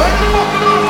Let's go!